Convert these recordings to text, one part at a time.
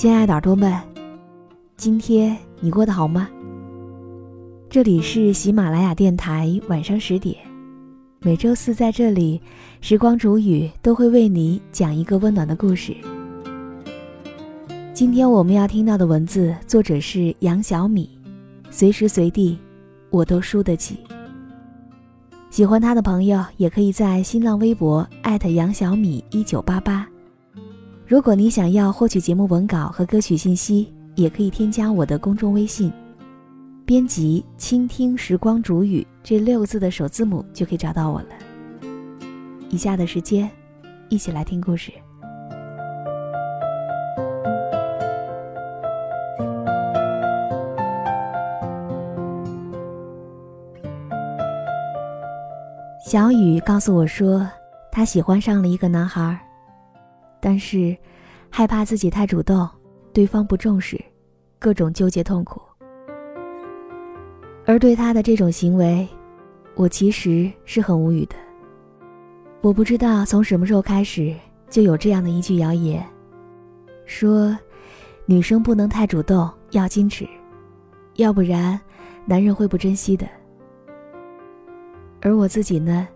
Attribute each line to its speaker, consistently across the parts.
Speaker 1: 亲爱的耳朵们，今天你过得好吗？这里是喜马拉雅电台，晚上十点，每周四在这里，时光煮雨都会为你讲一个温暖的故事。今天我们要听到的文字，作者是杨小米，随时随地我都输得起。喜欢他的朋友也可以在新浪微博艾特杨小米一九八八。如果你想要获取节目文稿和歌曲信息，也可以添加我的公众微信，编辑“倾听时光煮雨”这六个字的首字母就可以找到我了。以下的时间，一起来听故事。小雨告诉我说，她喜欢上了一个男孩。但是，害怕自己太主动，对方不重视，各种纠结痛苦。而对他的这种行为，我其实是很无语的。我不知道从什么时候开始，就有这样的一句谣言，说女生不能太主动，要矜持，要不然男人会不珍惜的。而我自己呢，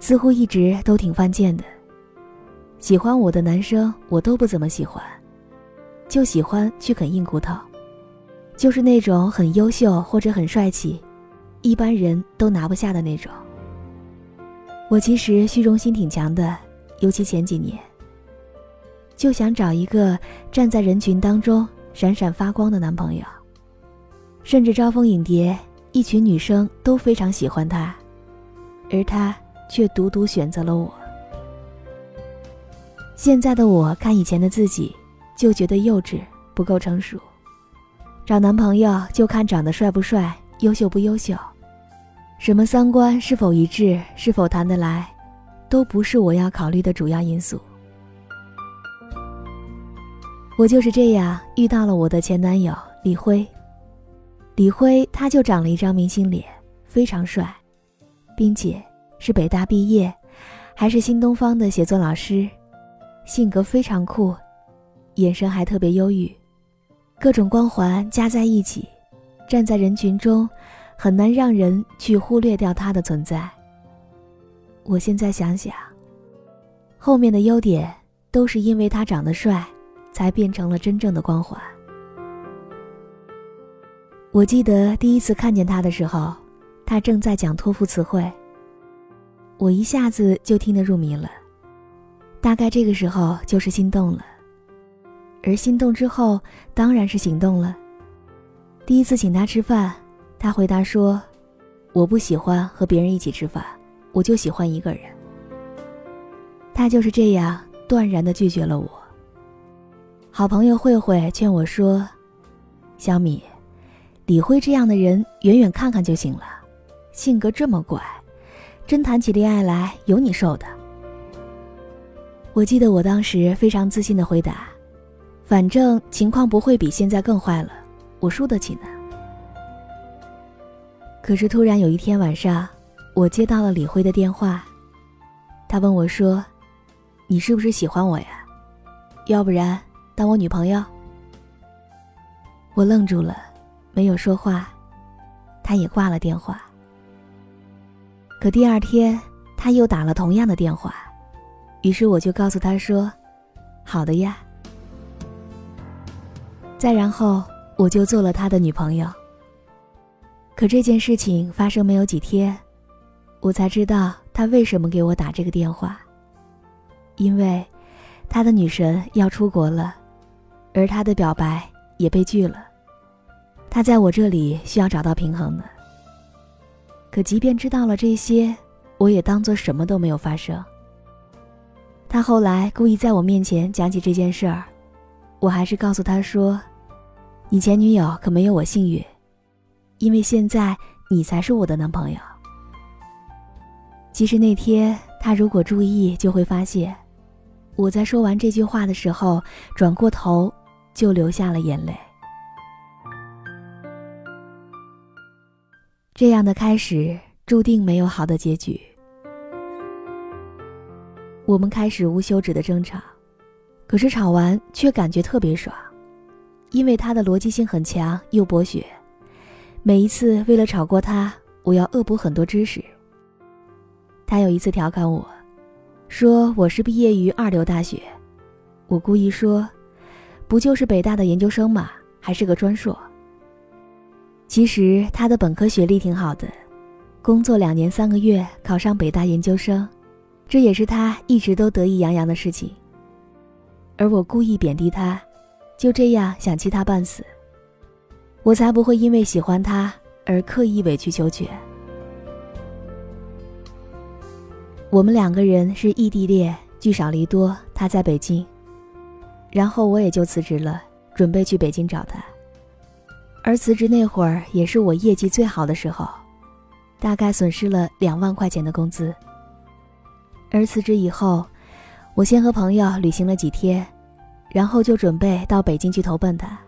Speaker 1: 似乎一直都挺犯贱的。喜欢我的男生，我都不怎么喜欢，就喜欢去啃硬骨头，就是那种很优秀或者很帅气，一般人都拿不下的那种。我其实虚荣心挺强的，尤其前几年，就想找一个站在人群当中闪闪发光的男朋友，甚至招蜂引蝶，一群女生都非常喜欢他，而他却独独选择了我。现在的我看以前的自己，就觉得幼稚，不够成熟。找男朋友就看长得帅不帅，优秀不优秀，什么三观是否一致，是否谈得来，都不是我要考虑的主要因素。我就是这样遇到了我的前男友李辉。李辉他就长了一张明星脸，非常帅，并且是北大毕业，还是新东方的写作老师。性格非常酷，眼神还特别忧郁，各种光环加在一起，站在人群中，很难让人去忽略掉他的存在。我现在想想，后面的优点都是因为他长得帅，才变成了真正的光环。我记得第一次看见他的时候，他正在讲托福词汇，我一下子就听得入迷了。大概这个时候就是心动了，而心动之后当然是行动了。第一次请他吃饭，他回答说：“我不喜欢和别人一起吃饭，我就喜欢一个人。”他就是这样断然的拒绝了我。好朋友慧慧劝我说：“小米，李辉这样的人远远看看就行了，性格这么怪，真谈起恋爱来有你受的。”我记得我当时非常自信的回答：“反正情况不会比现在更坏了，我输得起呢。”可是突然有一天晚上，我接到了李辉的电话，他问我说：“你是不是喜欢我呀？要不然当我女朋友？”我愣住了，没有说话，他也挂了电话。可第二天他又打了同样的电话，于是我就告诉他说：“好的呀。”再然后我就做了他的女朋友。可这件事情发生没有几天，我才知道他为什么给我打这个电话。因为他的女神要出国了，而他的表白也被拒了。他在我这里需要找到平衡呢。可即便知道了这些，我也当做什么都没有发生。他后来故意在我面前讲起这件事儿，我还是告诉他说：“你前女友可没有我幸运，因为现在你才是我的男朋友。”其实那天他如果注意，就会发现。我在说完这句话的时候，转过头，就流下了眼泪。这样的开始注定没有好的结局。我们开始无休止的争吵，可是吵完却感觉特别爽，因为他的逻辑性很强又博学。每一次为了吵过他，我要恶补很多知识。他有一次调侃我。说我是毕业于二流大学，我故意说，不就是北大的研究生嘛，还是个专硕。其实他的本科学历挺好的，工作两年三个月考上北大研究生，这也是他一直都得意洋洋的事情。而我故意贬低他，就这样想气他半死，我才不会因为喜欢他而刻意委曲求全。我们两个人是异地恋，聚少离多。他在北京，然后我也就辞职了，准备去北京找他。而辞职那会儿也是我业绩最好的时候，大概损失了两万块钱的工资。而辞职以后，我先和朋友旅行了几天，然后就准备到北京去投奔他。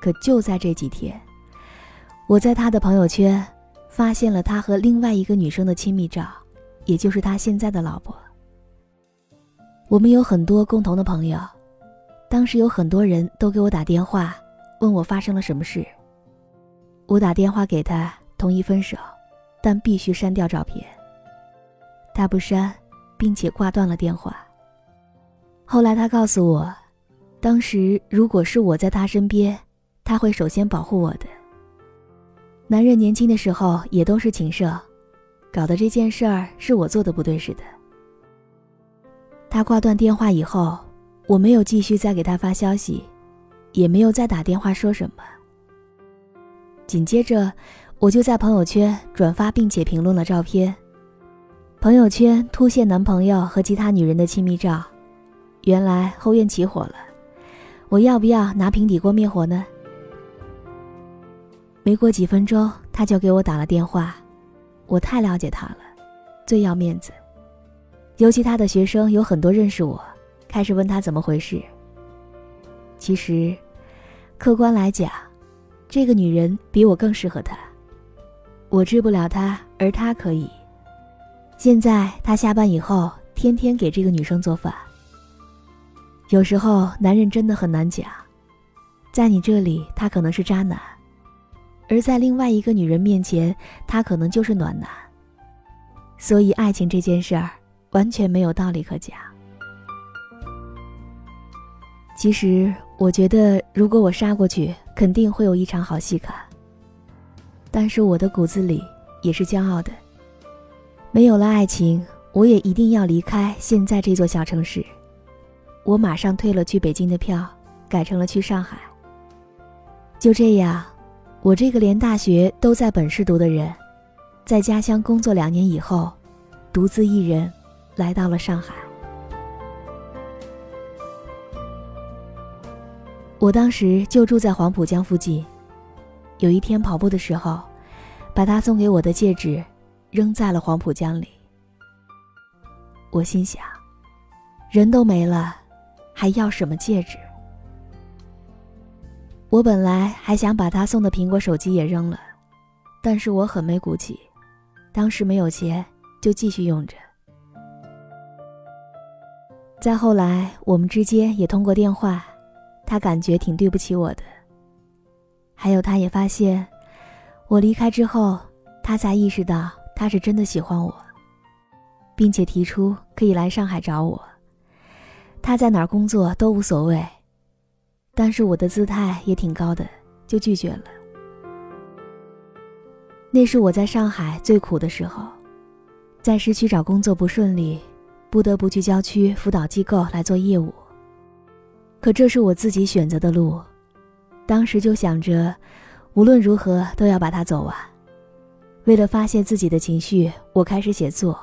Speaker 1: 可就在这几天，我在他的朋友圈。发现了他和另外一个女生的亲密照，也就是他现在的老婆。我们有很多共同的朋友，当时有很多人都给我打电话，问我发生了什么事。我打电话给他，同意分手，但必须删掉照片。他不删，并且挂断了电话。后来他告诉我，当时如果是我在他身边，他会首先保护我的。男人年轻的时候也都是情圣，搞得这件事儿是我做的不对似的。他挂断电话以后，我没有继续再给他发消息，也没有再打电话说什么。紧接着，我就在朋友圈转发并且评论了照片，朋友圈突现男朋友和其他女人的亲密照，原来后院起火了，我要不要拿平底锅灭火呢？没过几分钟，他就给我打了电话。我太了解他了，最要面子。尤其他的学生有很多认识我，开始问他怎么回事。其实，客观来讲，这个女人比我更适合他。我治不了他，而他可以。现在他下班以后，天天给这个女生做饭。有时候，男人真的很难讲，在你这里，他可能是渣男。而在另外一个女人面前，他可能就是暖男。所以，爱情这件事儿完全没有道理可讲。其实，我觉得如果我杀过去，肯定会有一场好戏看。但是，我的骨子里也是骄傲的。没有了爱情，我也一定要离开现在这座小城市。我马上退了去北京的票，改成了去上海。就这样。我这个连大学都在本市读的人，在家乡工作两年以后，独自一人来到了上海。我当时就住在黄浦江附近。有一天跑步的时候，把他送给我的戒指扔在了黄浦江里。我心想，人都没了，还要什么戒指？我本来还想把他送的苹果手机也扔了，但是我很没骨气，当时没有钱，就继续用着。再后来，我们之间也通过电话，他感觉挺对不起我的。还有，他也发现我离开之后，他才意识到他是真的喜欢我，并且提出可以来上海找我。他在哪儿工作都无所谓，但是我的姿态也挺高的，就拒绝了。那是我在上海最苦的时候，在市区找工作不顺利，不得不去郊区辅导机构来做业务。可这是我自己选择的路，当时就想着，无论如何都要把它走完。为了发泄自己的情绪，我开始写作。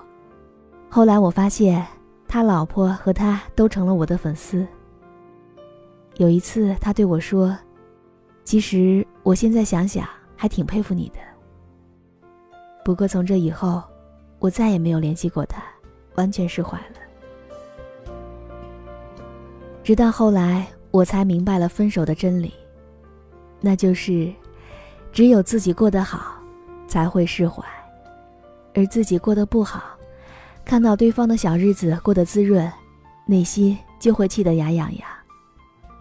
Speaker 1: 后来我发现，他老婆和他都成了我的粉丝。有一次，他对我说：“其实我现在想想，还挺佩服你的。”不过从这以后，我再也没有联系过他，完全释怀了。直到后来，我才明白了分手的真理，那就是，只有自己过得好，才会释怀，而自己过得不好，看到对方的小日子过得滋润，内心就会气得牙痒痒。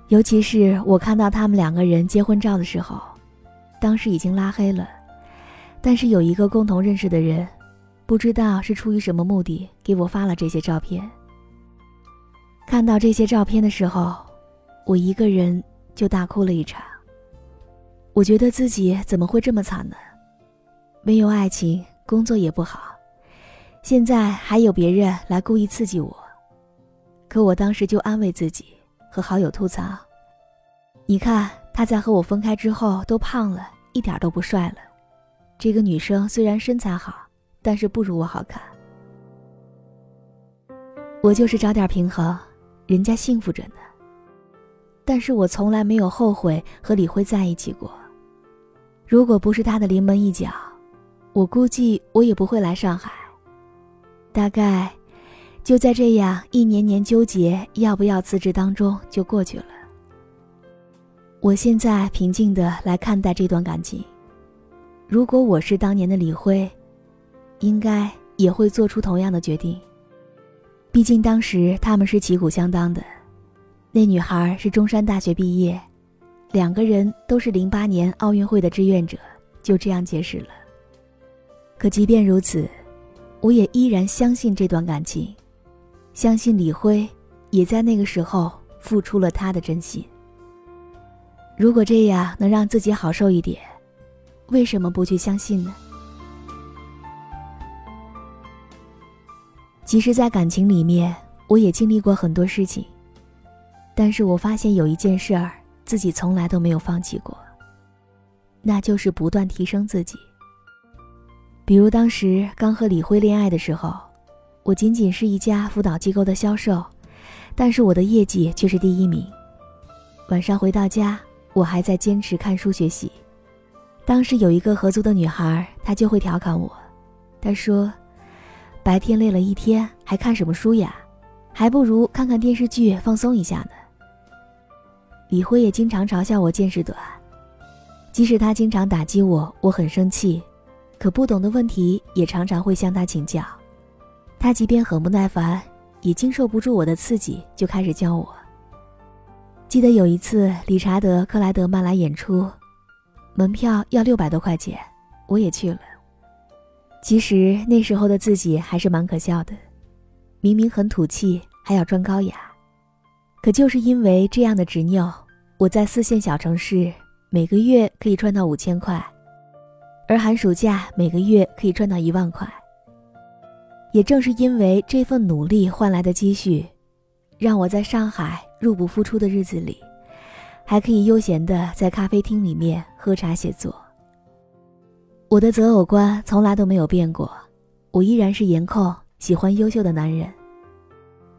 Speaker 1: 尤其是我看到他们两个人结婚照的时候，当时已经拉黑了。但是有一个共同认识的人，不知道是出于什么目的给我发了这些照片。看到这些照片的时候，我一个人就大哭了一场。我觉得自己怎么会这么惨呢？没有爱情，工作也不好，现在还有别人来故意刺激我。可我当时就安慰自己，和好友吐槽：“你看他在和我分开之后都胖了，一点都不帅了。”这个女生虽然身材好，但是不如我好看。我就是找点平衡，人家幸福着呢。但是我从来没有后悔和李辉在一起过。如果不是他的临门一脚，我估计我也不会来上海。大概，就在这样一年年纠结要不要辞职当中就过去了。我现在平静的来看待这段感情。如果我是当年的李辉，应该也会做出同样的决定。毕竟当时他们是旗鼓相当的，那女孩是中山大学毕业，两个人都是零八年奥运会的志愿者，就这样结识了。可即便如此，我也依然相信这段感情，相信李辉也在那个时候付出了他的真心。如果这样能让自己好受一点。为什么不去相信呢？其实，在感情里面，我也经历过很多事情，但是我发现有一件事儿自己从来都没有放弃过，那就是不断提升自己。比如当时刚和李辉恋爱的时候，我仅仅是一家辅导机构的销售，但是我的业绩却是第一名。晚上回到家，我还在坚持看书学习。当时有一个合租的女孩，她就会调侃我，她说：“白天累了一天，还看什么书呀？还不如看看电视剧放松一下呢。”李辉也经常嘲笑我见识短，即使他经常打击我，我很生气，可不懂的问题也常常会向他请教。他即便很不耐烦，也经受不住我的刺激，就开始教我。记得有一次，理查德克莱德曼来演出。门票要六百多块钱，我也去了。其实那时候的自己还是蛮可笑的，明明很土气，还要装高雅。可就是因为这样的执拗，我在四线小城市每个月可以赚到五千块，而寒暑假每个月可以赚到一万块。也正是因为这份努力换来的积蓄，让我在上海入不敷出的日子里。还可以悠闲的在咖啡厅里面喝茶写作。我的择偶观从来都没有变过，我依然是颜控，喜欢优秀的男人。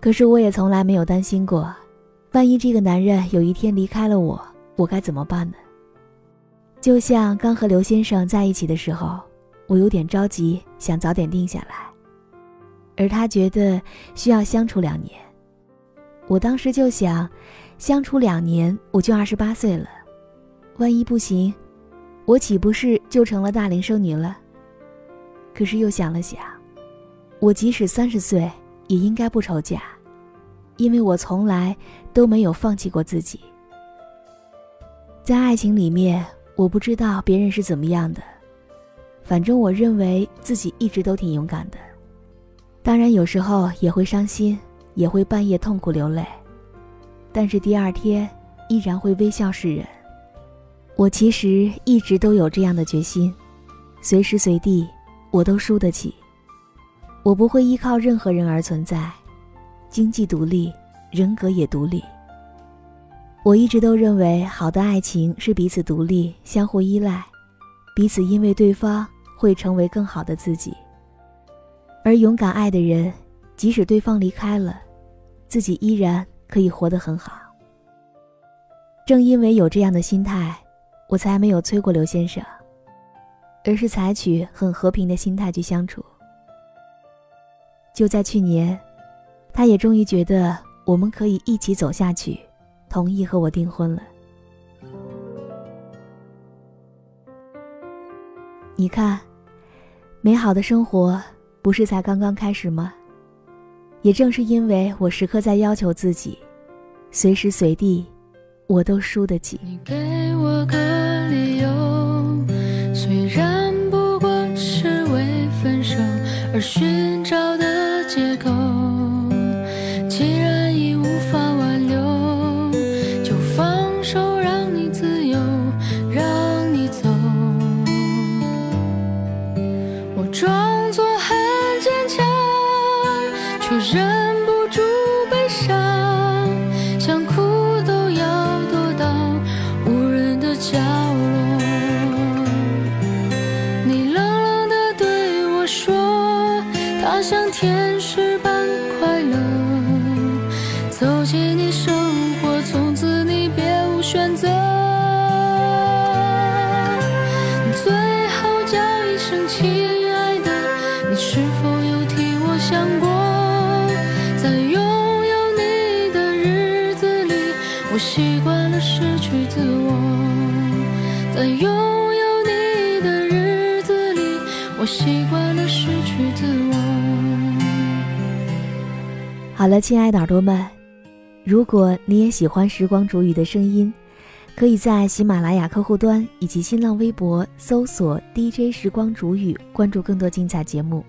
Speaker 1: 可是我也从来没有担心过，万一这个男人有一天离开了我，我该怎么办呢？就像刚和刘先生在一起的时候，我有点着急，想早点定下来，而他觉得需要相处两年。我当时就想。相处两年，我就二十八岁了，万一不行，我岂不是就成了大龄剩女了？可是又想了想，我即使三十岁，也应该不愁嫁，因为我从来都没有放弃过自己。在爱情里面，我不知道别人是怎么样的，反正我认为自己一直都挺勇敢的。当然，有时候也会伤心，也会半夜痛苦流泪，但是第二天依然会微笑示人。我其实一直都有这样的决心，随时随地我都输得起。我不会依靠任何人而存在，经济独立，人格也独立。我一直都认为，好的爱情是彼此独立、相互依赖，彼此因为对方会成为更好的自己。而勇敢爱的人，即使对方离开了，自己依然可以活得很好。正因为有这样的心态，我才没有催过刘先生，而是采取很和平的心态去相处。就在去年，他也终于觉得我们可以一起走下去，同意和我订婚了。你看，美好的生活。不是才刚刚开始吗？也正是因为我时刻在要求自己，随时随地，我都输得起。
Speaker 2: 给我个理由，虽然不过是为分手而有人拥有你的日子里，我习惯了失去自我
Speaker 1: 好了，亲爱的耳朵们，如果你也喜欢时光煮雨的声音，可以在喜马拉雅客户端以及新浪微博搜索 DJ 时光煮雨，关注更多精彩节目。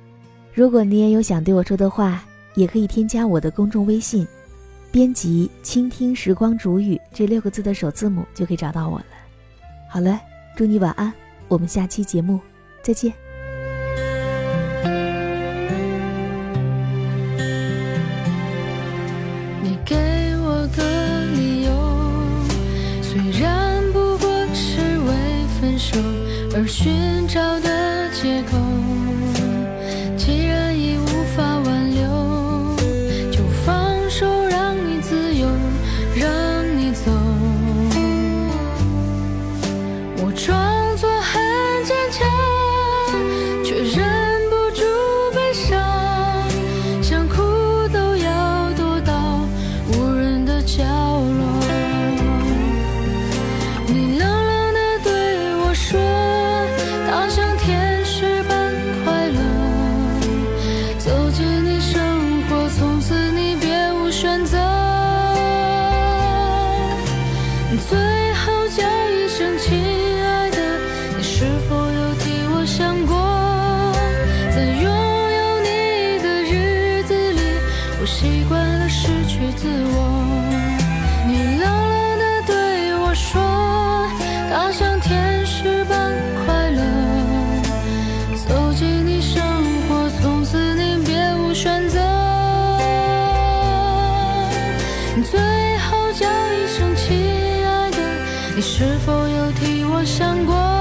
Speaker 1: 如果你也有想对我说的话，也可以添加我的公众微信，编辑“倾听时光煮雨”这六个字的首字母就可以找到我了。好了，祝你晚安我们下期节目再见。
Speaker 2: 你给我个理由虽然不过是为分手而寻找的借口。叫一声亲
Speaker 3: 爱的你是否有替我想过